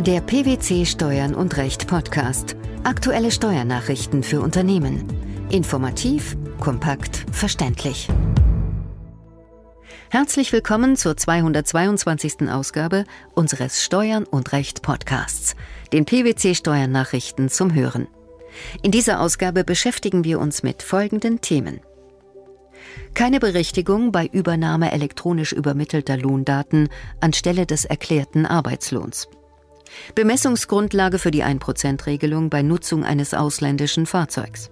Der PwC Steuern und Recht Podcast. Aktuelle Steuernachrichten für Unternehmen. Informativ, kompakt, verständlich. Herzlich willkommen zur 222. Ausgabe unseres Steuern und Recht Podcasts, den PwC Steuernachrichten zum Hören. In dieser Ausgabe beschäftigen wir uns mit folgenden Themen. Keine Berichtigung bei Übernahme elektronisch übermittelter Lohndaten anstelle des erklärten Arbeitslohns. Bemessungsgrundlage für die 1%-Regelung bei Nutzung eines ausländischen Fahrzeugs.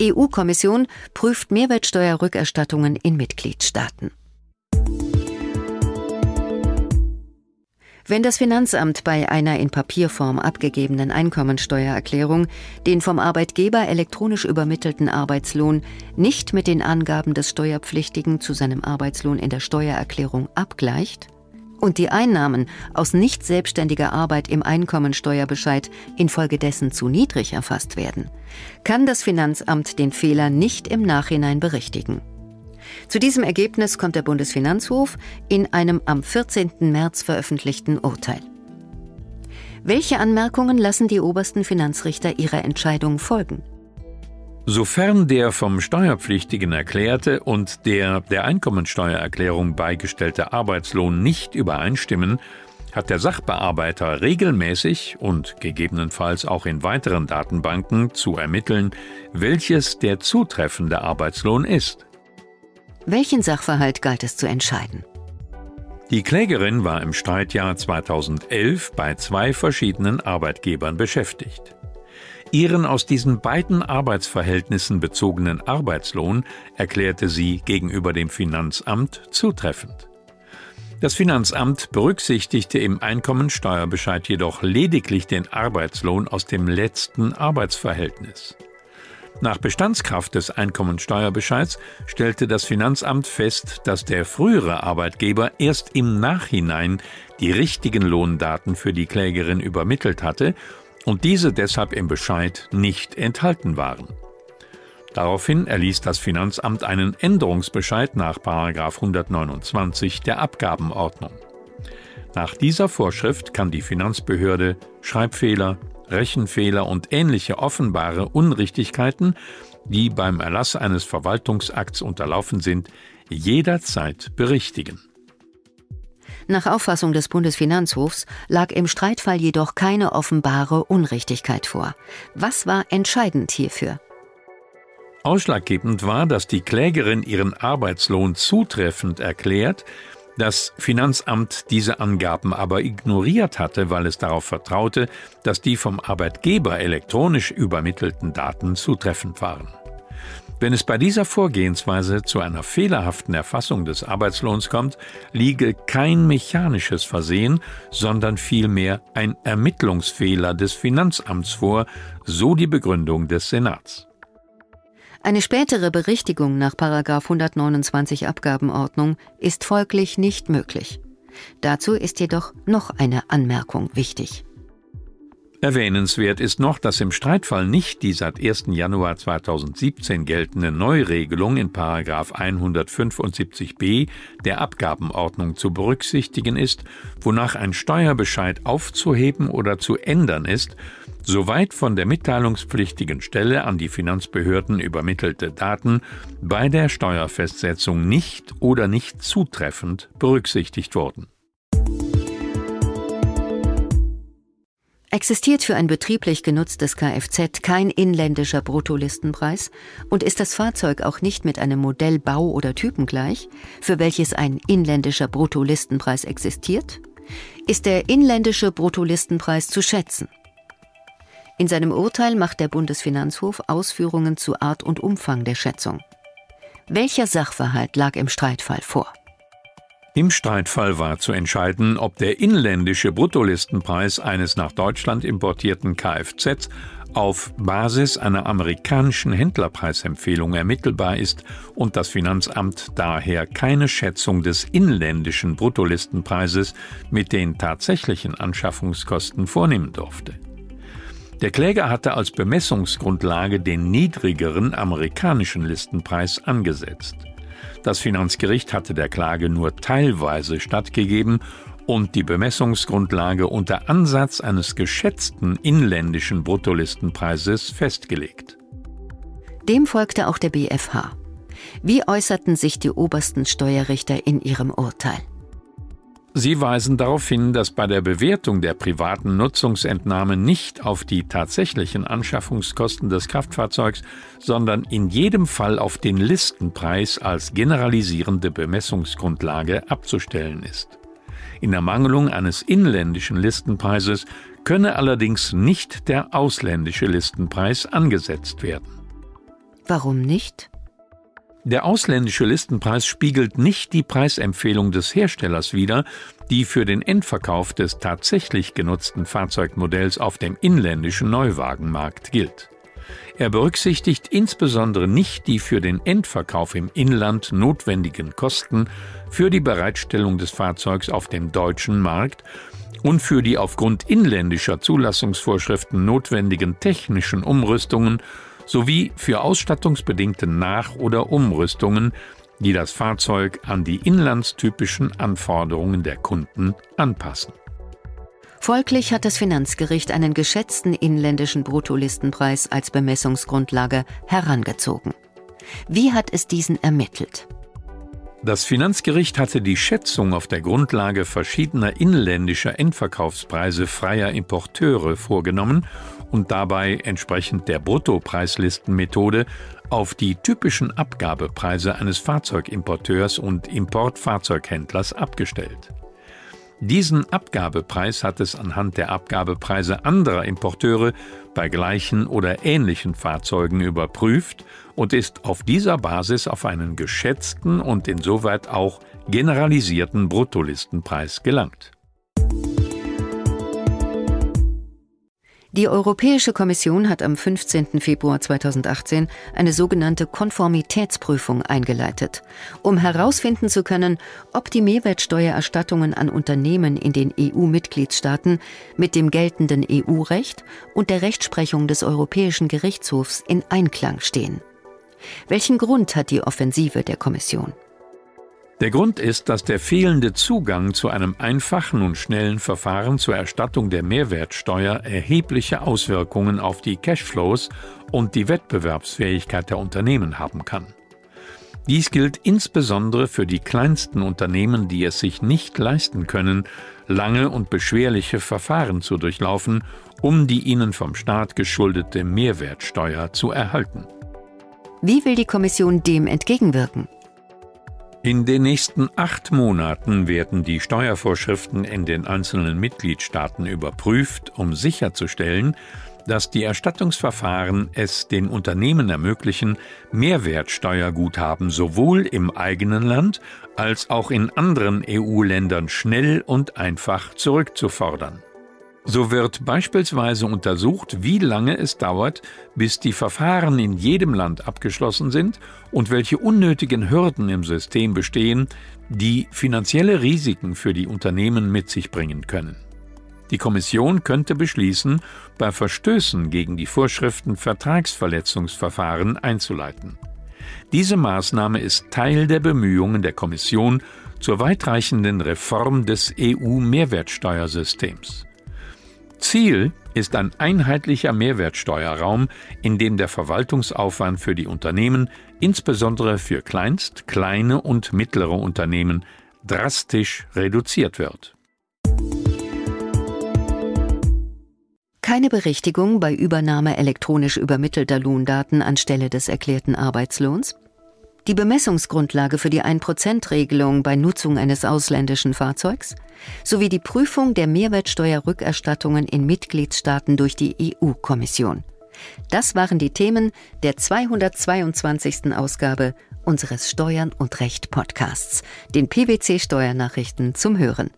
EU-Kommission prüft Mehrwertsteuerrückerstattungen in Mitgliedstaaten. Wenn das Finanzamt bei einer in Papierform abgegebenen Einkommensteuererklärung den vom Arbeitgeber elektronisch übermittelten Arbeitslohn nicht mit den Angaben des Steuerpflichtigen zu seinem Arbeitslohn in der Steuererklärung abgleicht, und die Einnahmen aus nicht selbstständiger Arbeit im Einkommensteuerbescheid infolgedessen zu niedrig erfasst werden, kann das Finanzamt den Fehler nicht im Nachhinein berichtigen. Zu diesem Ergebnis kommt der Bundesfinanzhof in einem am 14. März veröffentlichten Urteil. Welche Anmerkungen lassen die obersten Finanzrichter ihrer Entscheidung folgen? Sofern der vom Steuerpflichtigen erklärte und der der Einkommensteuererklärung beigestellte Arbeitslohn nicht übereinstimmen, hat der Sachbearbeiter regelmäßig und gegebenenfalls auch in weiteren Datenbanken zu ermitteln, welches der zutreffende Arbeitslohn ist. Welchen Sachverhalt galt es zu entscheiden? Die Klägerin war im Streitjahr 2011 bei zwei verschiedenen Arbeitgebern beschäftigt. Ihren aus diesen beiden Arbeitsverhältnissen bezogenen Arbeitslohn erklärte sie gegenüber dem Finanzamt zutreffend. Das Finanzamt berücksichtigte im Einkommensteuerbescheid jedoch lediglich den Arbeitslohn aus dem letzten Arbeitsverhältnis. Nach Bestandskraft des Einkommensteuerbescheids stellte das Finanzamt fest, dass der frühere Arbeitgeber erst im Nachhinein die richtigen Lohndaten für die Klägerin übermittelt hatte und diese deshalb im Bescheid nicht enthalten waren. Daraufhin erließ das Finanzamt einen Änderungsbescheid nach 129 der Abgabenordnung. Nach dieser Vorschrift kann die Finanzbehörde Schreibfehler, Rechenfehler und ähnliche offenbare Unrichtigkeiten, die beim Erlass eines Verwaltungsakts unterlaufen sind, jederzeit berichtigen. Nach Auffassung des Bundesfinanzhofs lag im Streitfall jedoch keine offenbare Unrichtigkeit vor. Was war entscheidend hierfür? Ausschlaggebend war, dass die Klägerin ihren Arbeitslohn zutreffend erklärt, das Finanzamt diese Angaben aber ignoriert hatte, weil es darauf vertraute, dass die vom Arbeitgeber elektronisch übermittelten Daten zutreffend waren. Wenn es bei dieser Vorgehensweise zu einer fehlerhaften Erfassung des Arbeitslohns kommt, liege kein mechanisches Versehen, sondern vielmehr ein Ermittlungsfehler des Finanzamts vor, so die Begründung des Senats. Eine spätere Berichtigung nach 129 Abgabenordnung ist folglich nicht möglich. Dazu ist jedoch noch eine Anmerkung wichtig. Erwähnenswert ist noch, dass im Streitfall nicht die seit 1. Januar 2017 geltende Neuregelung in 175b der Abgabenordnung zu berücksichtigen ist, wonach ein Steuerbescheid aufzuheben oder zu ändern ist, soweit von der mitteilungspflichtigen Stelle an die Finanzbehörden übermittelte Daten bei der Steuerfestsetzung nicht oder nicht zutreffend berücksichtigt wurden. Existiert für ein betrieblich genutztes Kfz kein inländischer Bruttolistenpreis und ist das Fahrzeug auch nicht mit einem Modell, Bau oder Typen gleich, für welches ein inländischer Bruttolistenpreis existiert, ist der inländische Bruttolistenpreis zu schätzen. In seinem Urteil macht der Bundesfinanzhof Ausführungen zu Art und Umfang der Schätzung. Welcher Sachverhalt lag im Streitfall vor? Im Streitfall war zu entscheiden, ob der inländische Bruttolistenpreis eines nach Deutschland importierten Kfz auf Basis einer amerikanischen Händlerpreisempfehlung ermittelbar ist und das Finanzamt daher keine Schätzung des inländischen Bruttolistenpreises mit den tatsächlichen Anschaffungskosten vornehmen durfte. Der Kläger hatte als Bemessungsgrundlage den niedrigeren amerikanischen Listenpreis angesetzt. Das Finanzgericht hatte der Klage nur teilweise stattgegeben und die Bemessungsgrundlage unter Ansatz eines geschätzten inländischen Bruttolistenpreises festgelegt. Dem folgte auch der BfH. Wie äußerten sich die obersten Steuerrichter in ihrem Urteil? Sie weisen darauf hin, dass bei der Bewertung der privaten Nutzungsentnahme nicht auf die tatsächlichen Anschaffungskosten des Kraftfahrzeugs, sondern in jedem Fall auf den Listenpreis als generalisierende Bemessungsgrundlage abzustellen ist. In Ermangelung eines inländischen Listenpreises könne allerdings nicht der ausländische Listenpreis angesetzt werden. Warum nicht? Der ausländische Listenpreis spiegelt nicht die Preisempfehlung des Herstellers wider, die für den Endverkauf des tatsächlich genutzten Fahrzeugmodells auf dem inländischen Neuwagenmarkt gilt. Er berücksichtigt insbesondere nicht die für den Endverkauf im Inland notwendigen Kosten für die Bereitstellung des Fahrzeugs auf dem deutschen Markt und für die aufgrund inländischer Zulassungsvorschriften notwendigen technischen Umrüstungen sowie für ausstattungsbedingte Nach- oder Umrüstungen, die das Fahrzeug an die inlandstypischen Anforderungen der Kunden anpassen. Folglich hat das Finanzgericht einen geschätzten inländischen Bruttolistenpreis als Bemessungsgrundlage herangezogen. Wie hat es diesen ermittelt? Das Finanzgericht hatte die Schätzung auf der Grundlage verschiedener inländischer Endverkaufspreise freier Importeure vorgenommen und dabei entsprechend der Bruttopreislistenmethode auf die typischen Abgabepreise eines Fahrzeugimporteurs und Importfahrzeughändlers abgestellt. Diesen Abgabepreis hat es anhand der Abgabepreise anderer Importeure bei gleichen oder ähnlichen Fahrzeugen überprüft und ist auf dieser Basis auf einen geschätzten und insoweit auch generalisierten Bruttolistenpreis gelangt. Die Europäische Kommission hat am 15. Februar 2018 eine sogenannte Konformitätsprüfung eingeleitet, um herausfinden zu können, ob die Mehrwertsteuererstattungen an Unternehmen in den EU-Mitgliedstaaten mit dem geltenden EU-Recht und der Rechtsprechung des Europäischen Gerichtshofs in Einklang stehen. Welchen Grund hat die Offensive der Kommission? Der Grund ist, dass der fehlende Zugang zu einem einfachen und schnellen Verfahren zur Erstattung der Mehrwertsteuer erhebliche Auswirkungen auf die Cashflows und die Wettbewerbsfähigkeit der Unternehmen haben kann. Dies gilt insbesondere für die kleinsten Unternehmen, die es sich nicht leisten können, lange und beschwerliche Verfahren zu durchlaufen, um die ihnen vom Staat geschuldete Mehrwertsteuer zu erhalten. Wie will die Kommission dem entgegenwirken? In den nächsten acht Monaten werden die Steuervorschriften in den einzelnen Mitgliedstaaten überprüft, um sicherzustellen, dass die Erstattungsverfahren es den Unternehmen ermöglichen, Mehrwertsteuerguthaben sowohl im eigenen Land als auch in anderen EU-Ländern schnell und einfach zurückzufordern. So wird beispielsweise untersucht, wie lange es dauert, bis die Verfahren in jedem Land abgeschlossen sind und welche unnötigen Hürden im System bestehen, die finanzielle Risiken für die Unternehmen mit sich bringen können. Die Kommission könnte beschließen, bei Verstößen gegen die Vorschriften Vertragsverletzungsverfahren einzuleiten. Diese Maßnahme ist Teil der Bemühungen der Kommission zur weitreichenden Reform des EU-Mehrwertsteuersystems. Ziel ist ein einheitlicher Mehrwertsteuerraum, in dem der Verwaltungsaufwand für die Unternehmen, insbesondere für Kleinst-, kleine und mittlere Unternehmen, drastisch reduziert wird. Keine Berichtigung bei Übernahme elektronisch übermittelter Lohndaten anstelle des erklärten Arbeitslohns? Die Bemessungsgrundlage für die 1%-Regelung bei Nutzung eines ausländischen Fahrzeugs sowie die Prüfung der Mehrwertsteuerrückerstattungen in Mitgliedstaaten durch die EU-Kommission. Das waren die Themen der 222. Ausgabe unseres Steuern und Recht Podcasts, den PwC Steuernachrichten zum Hören.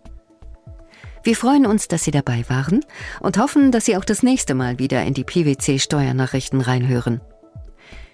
Wir freuen uns, dass Sie dabei waren und hoffen, dass Sie auch das nächste Mal wieder in die PwC Steuernachrichten reinhören.